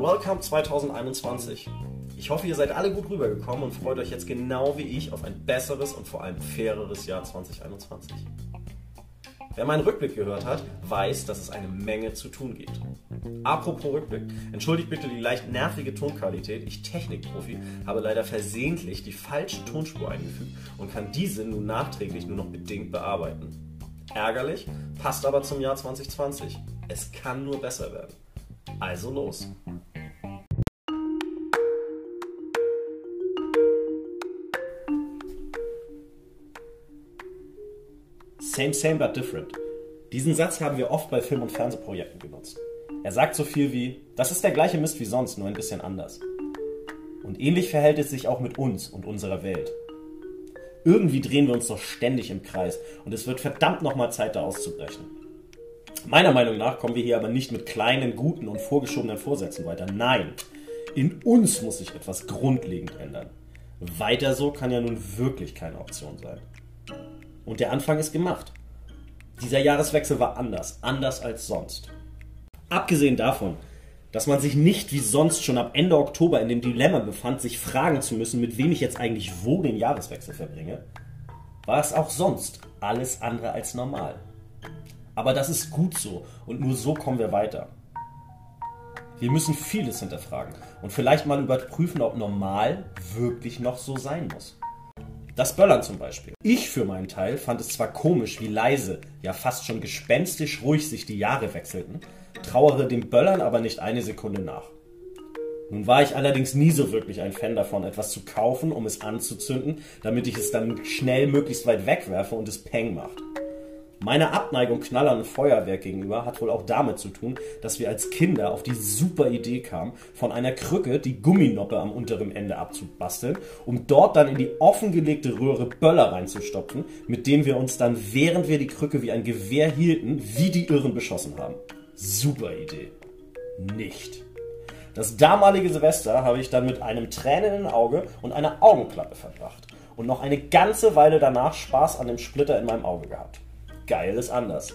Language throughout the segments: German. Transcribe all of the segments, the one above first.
und welcome 2021. Ich hoffe, ihr seid alle gut rübergekommen und freut euch jetzt genau wie ich auf ein besseres und vor allem faireres Jahr 2021. Wer meinen Rückblick gehört hat, weiß, dass es eine Menge zu tun gibt. Apropos Rückblick, entschuldigt bitte die leicht nervige Tonqualität. Ich Technikprofi habe leider versehentlich die falsche Tonspur eingefügt und kann diese nun nachträglich nur noch bedingt bearbeiten. Ärgerlich, passt aber zum Jahr 2020. Es kann nur besser werden. Also los. Same, same, but different. Diesen Satz haben wir oft bei Film- und Fernsehprojekten genutzt. Er sagt so viel wie, das ist der gleiche Mist wie sonst, nur ein bisschen anders. Und ähnlich verhält es sich auch mit uns und unserer Welt. Irgendwie drehen wir uns doch ständig im Kreis und es wird verdammt nochmal Zeit, da auszubrechen. Meiner Meinung nach kommen wir hier aber nicht mit kleinen, guten und vorgeschobenen Vorsätzen weiter. Nein, in uns muss sich etwas grundlegend ändern. Weiter so kann ja nun wirklich keine Option sein. Und der Anfang ist gemacht. Dieser Jahreswechsel war anders, anders als sonst. Abgesehen davon, dass man sich nicht wie sonst schon ab Ende Oktober in dem Dilemma befand, sich fragen zu müssen, mit wem ich jetzt eigentlich wo den Jahreswechsel verbringe, war es auch sonst alles andere als normal. Aber das ist gut so und nur so kommen wir weiter. Wir müssen vieles hinterfragen und vielleicht mal überprüfen, ob normal wirklich noch so sein muss. Das Böllern zum Beispiel. Ich für meinen Teil fand es zwar komisch, wie leise, ja fast schon gespenstisch ruhig sich die Jahre wechselten, trauere dem Böllern aber nicht eine Sekunde nach. Nun war ich allerdings nie so wirklich ein Fan davon, etwas zu kaufen, um es anzuzünden, damit ich es dann schnell möglichst weit wegwerfe und es Peng macht. Meine Abneigung knallerndem Feuerwerk gegenüber hat wohl auch damit zu tun, dass wir als Kinder auf die super Idee kamen, von einer Krücke die Gumminoppe am unteren Ende abzubasteln, um dort dann in die offengelegte Röhre Böller reinzustopfen, mit denen wir uns dann, während wir die Krücke wie ein Gewehr hielten, wie die Irren beschossen haben. Super Idee. Nicht. Das damalige Silvester habe ich dann mit einem tränenden Auge und einer Augenklappe verbracht und noch eine ganze Weile danach Spaß an dem Splitter in meinem Auge gehabt. Geil ist anders.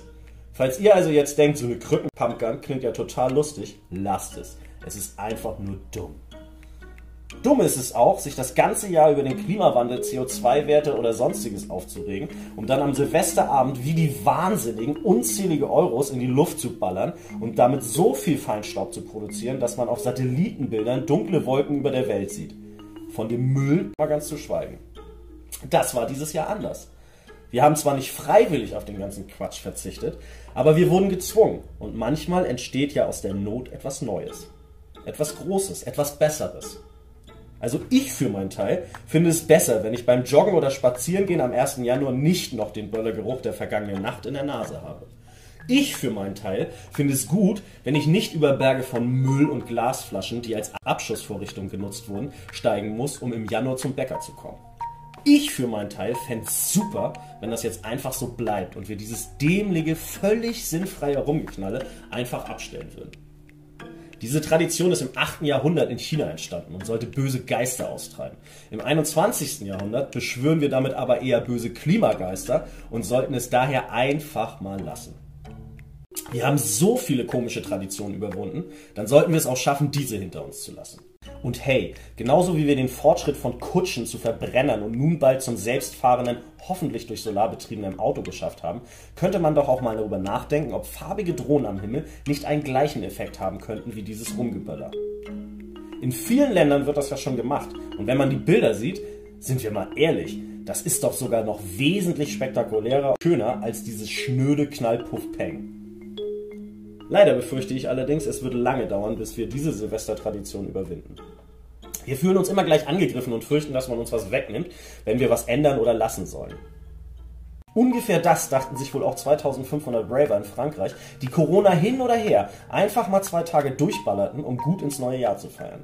Falls ihr also jetzt denkt, so eine Krückenpumpgun klingt ja total lustig, lasst es. Es ist einfach nur dumm. Dumm ist es auch, sich das ganze Jahr über den Klimawandel, CO2-Werte oder sonstiges aufzuregen, um dann am Silvesterabend wie die Wahnsinnigen unzählige Euros in die Luft zu ballern und damit so viel Feinstaub zu produzieren, dass man auf Satellitenbildern dunkle Wolken über der Welt sieht. Von dem Müll mal ganz zu schweigen. Das war dieses Jahr anders. Wir haben zwar nicht freiwillig auf den ganzen Quatsch verzichtet, aber wir wurden gezwungen. Und manchmal entsteht ja aus der Not etwas Neues. Etwas Großes, etwas Besseres. Also ich für meinen Teil finde es besser, wenn ich beim Joggen oder Spazierengehen am 1. Januar nicht noch den Böllergeruch der vergangenen Nacht in der Nase habe. Ich für meinen Teil finde es gut, wenn ich nicht über Berge von Müll und Glasflaschen, die als Abschussvorrichtung genutzt wurden, steigen muss, um im Januar zum Bäcker zu kommen. Ich für meinen Teil fände super, wenn das jetzt einfach so bleibt und wir dieses dämliche, völlig sinnfreie Rumgeknalle einfach abstellen würden. Diese Tradition ist im 8. Jahrhundert in China entstanden und sollte böse Geister austreiben. Im 21. Jahrhundert beschwören wir damit aber eher böse Klimageister und sollten es daher einfach mal lassen. Wir haben so viele komische Traditionen überwunden, dann sollten wir es auch schaffen, diese hinter uns zu lassen. Und hey, genauso wie wir den Fortschritt von Kutschen zu Verbrennern und nun bald zum selbstfahrenden, hoffentlich durch Solar betriebenen Auto geschafft haben, könnte man doch auch mal darüber nachdenken, ob farbige Drohnen am Himmel nicht einen gleichen Effekt haben könnten wie dieses Rumgeböller. In vielen Ländern wird das ja schon gemacht. Und wenn man die Bilder sieht, sind wir mal ehrlich, das ist doch sogar noch wesentlich spektakulärer und schöner als dieses schnöde Knallpuff-Peng. Leider befürchte ich allerdings, es wird lange dauern, bis wir diese Silvestertradition überwinden. Wir fühlen uns immer gleich angegriffen und fürchten, dass man uns was wegnimmt, wenn wir was ändern oder lassen sollen. Ungefähr das dachten sich wohl auch 2500 Braver in Frankreich, die Corona hin oder her einfach mal zwei Tage durchballerten, um gut ins neue Jahr zu feiern.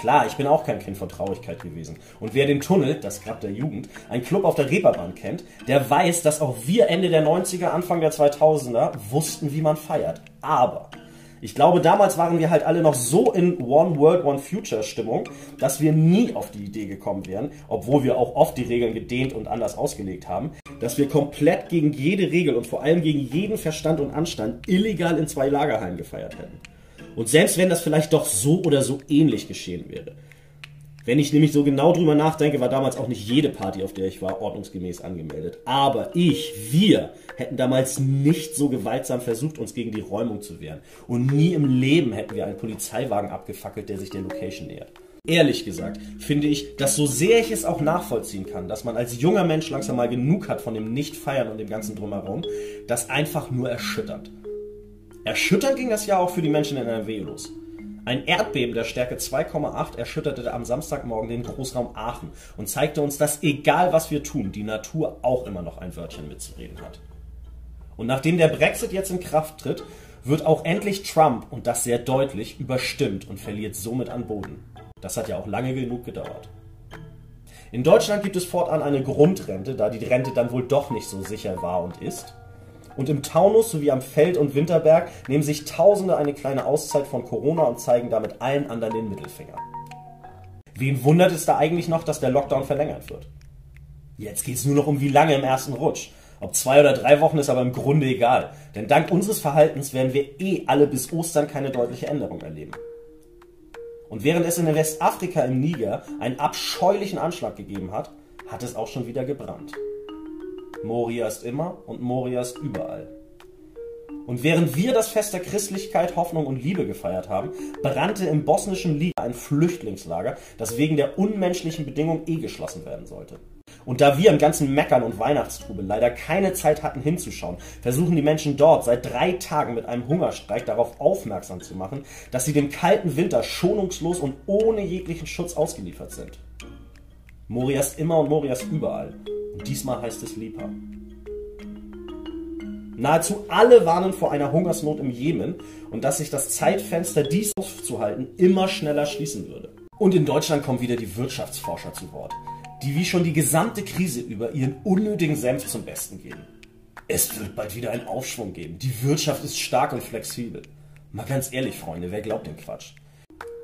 Klar, ich bin auch kein Kind von Traurigkeit gewesen. Und wer den Tunnel, das Grab der Jugend, ein Club auf der Reeperbahn kennt, der weiß, dass auch wir Ende der 90er, Anfang der 2000er wussten, wie man feiert. Aber ich glaube, damals waren wir halt alle noch so in One World, One Future Stimmung, dass wir nie auf die Idee gekommen wären, obwohl wir auch oft die Regeln gedehnt und anders ausgelegt haben, dass wir komplett gegen jede Regel und vor allem gegen jeden Verstand und Anstand illegal in zwei Lagerhallen gefeiert hätten. Und selbst wenn das vielleicht doch so oder so ähnlich geschehen wäre. Wenn ich nämlich so genau drüber nachdenke, war damals auch nicht jede Party, auf der ich war, ordnungsgemäß angemeldet. Aber ich, wir, hätten damals nicht so gewaltsam versucht, uns gegen die Räumung zu wehren. Und nie im Leben hätten wir einen Polizeiwagen abgefackelt, der sich der Location nähert. Ehrlich gesagt finde ich, dass so sehr ich es auch nachvollziehen kann, dass man als junger Mensch langsam mal genug hat von dem Nicht-Feiern und dem ganzen Drumherum, das einfach nur erschütternd. Erschütternd ging das ja auch für die Menschen in NRW los. Ein Erdbeben der Stärke 2,8 erschütterte am Samstagmorgen den Großraum Aachen und zeigte uns, dass egal was wir tun, die Natur auch immer noch ein Wörtchen mitzureden hat. Und nachdem der Brexit jetzt in Kraft tritt, wird auch endlich Trump, und das sehr deutlich, überstimmt und verliert somit an Boden. Das hat ja auch lange genug gedauert. In Deutschland gibt es fortan eine Grundrente, da die Rente dann wohl doch nicht so sicher war und ist. Und im Taunus sowie am Feld- und Winterberg nehmen sich Tausende eine kleine Auszeit von Corona und zeigen damit allen anderen den Mittelfinger. Wen wundert es da eigentlich noch, dass der Lockdown verlängert wird? Jetzt geht es nur noch um wie lange im ersten Rutsch. Ob zwei oder drei Wochen ist aber im Grunde egal. Denn dank unseres Verhaltens werden wir eh alle bis Ostern keine deutliche Änderung erleben. Und während es in Westafrika im Niger einen abscheulichen Anschlag gegeben hat, hat es auch schon wieder gebrannt. Moria ist immer und Moria ist überall. Und während wir das Fest der Christlichkeit, Hoffnung und Liebe gefeiert haben, brannte im bosnischen Liga ein Flüchtlingslager, das wegen der unmenschlichen Bedingungen eh geschlossen werden sollte. Und da wir im ganzen Meckern und Weihnachtstrubel leider keine Zeit hatten hinzuschauen, versuchen die Menschen dort seit drei Tagen mit einem Hungerstreik darauf aufmerksam zu machen, dass sie dem kalten Winter schonungslos und ohne jeglichen Schutz ausgeliefert sind. Moria ist immer und Moria ist überall. Diesmal heißt es Lipa. Nahezu alle warnen vor einer Hungersnot im Jemen und dass sich das Zeitfenster, dies aufzuhalten, immer schneller schließen würde. Und in Deutschland kommen wieder die Wirtschaftsforscher zu Wort die wie schon die gesamte Krise über ihren unnötigen Senf zum Besten geben. Es wird bald wieder einen Aufschwung geben. Die Wirtschaft ist stark und flexibel. Mal ganz ehrlich, Freunde, wer glaubt den Quatsch?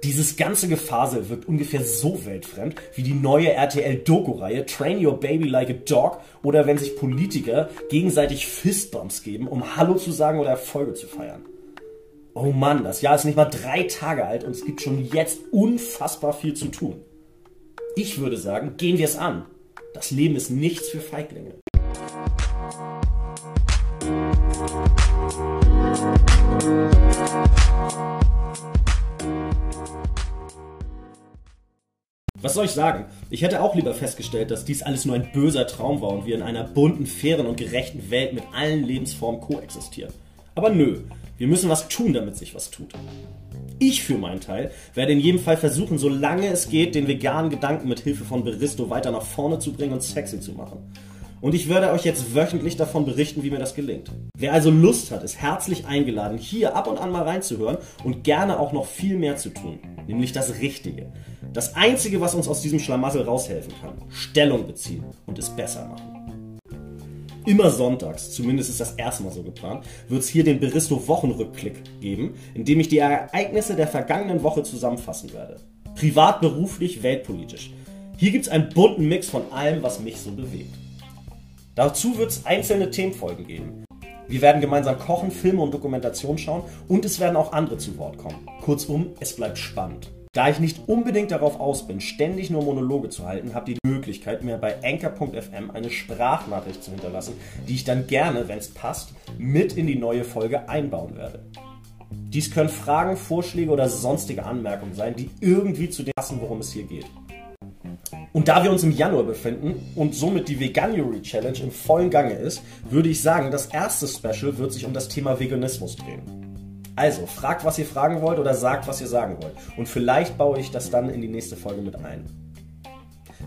Dieses ganze Gefasel wirkt ungefähr so weltfremd wie die neue RTL-Doku-Reihe Train Your Baby Like a Dog oder wenn sich Politiker gegenseitig Fistbumps geben, um Hallo zu sagen oder Erfolge zu feiern. Oh Mann, das Jahr ist nicht mal drei Tage alt und es gibt schon jetzt unfassbar viel zu tun. Ich würde sagen, gehen wir es an. Das Leben ist nichts für Feiglinge. Was soll ich sagen? Ich hätte auch lieber festgestellt, dass dies alles nur ein böser Traum war und wir in einer bunten, fairen und gerechten Welt mit allen Lebensformen koexistieren. Aber nö, wir müssen was tun, damit sich was tut. Ich für meinen Teil werde in jedem Fall versuchen, solange es geht, den veganen Gedanken mit Hilfe von Beristo weiter nach vorne zu bringen und sexy zu machen. Und ich werde euch jetzt wöchentlich davon berichten, wie mir das gelingt. Wer also Lust hat, ist herzlich eingeladen, hier ab und an mal reinzuhören und gerne auch noch viel mehr zu tun. Nämlich das Richtige. Das Einzige, was uns aus diesem Schlamassel raushelfen kann. Stellung beziehen und es besser machen. Immer sonntags, zumindest ist das erstmal so geplant, wird es hier den Beristo Wochenrückblick geben, in dem ich die Ereignisse der vergangenen Woche zusammenfassen werde. Privat, beruflich, weltpolitisch. Hier gibt es einen bunten Mix von allem, was mich so bewegt. Dazu wird es einzelne Themenfolgen geben. Wir werden gemeinsam kochen, Filme und Dokumentation schauen und es werden auch andere zu Wort kommen. Kurzum, es bleibt spannend. Da ich nicht unbedingt darauf aus bin, ständig nur Monologe zu halten, habt ihr die Möglichkeit, mir bei anchor.fm eine Sprachnachricht zu hinterlassen, die ich dann gerne, wenn es passt, mit in die neue Folge einbauen werde. Dies können Fragen, Vorschläge oder sonstige Anmerkungen sein, die irgendwie zu dem passen, worum es hier geht. Und da wir uns im Januar befinden und somit die Veganuary Challenge im vollen Gange ist, würde ich sagen, das erste Special wird sich um das Thema Veganismus drehen. Also, fragt, was ihr fragen wollt oder sagt, was ihr sagen wollt. Und vielleicht baue ich das dann in die nächste Folge mit ein.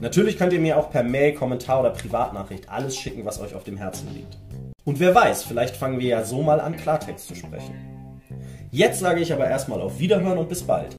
Natürlich könnt ihr mir auch per Mail, Kommentar oder Privatnachricht alles schicken, was euch auf dem Herzen liegt. Und wer weiß, vielleicht fangen wir ja so mal an, Klartext zu sprechen. Jetzt sage ich aber erstmal auf Wiederhören und bis bald.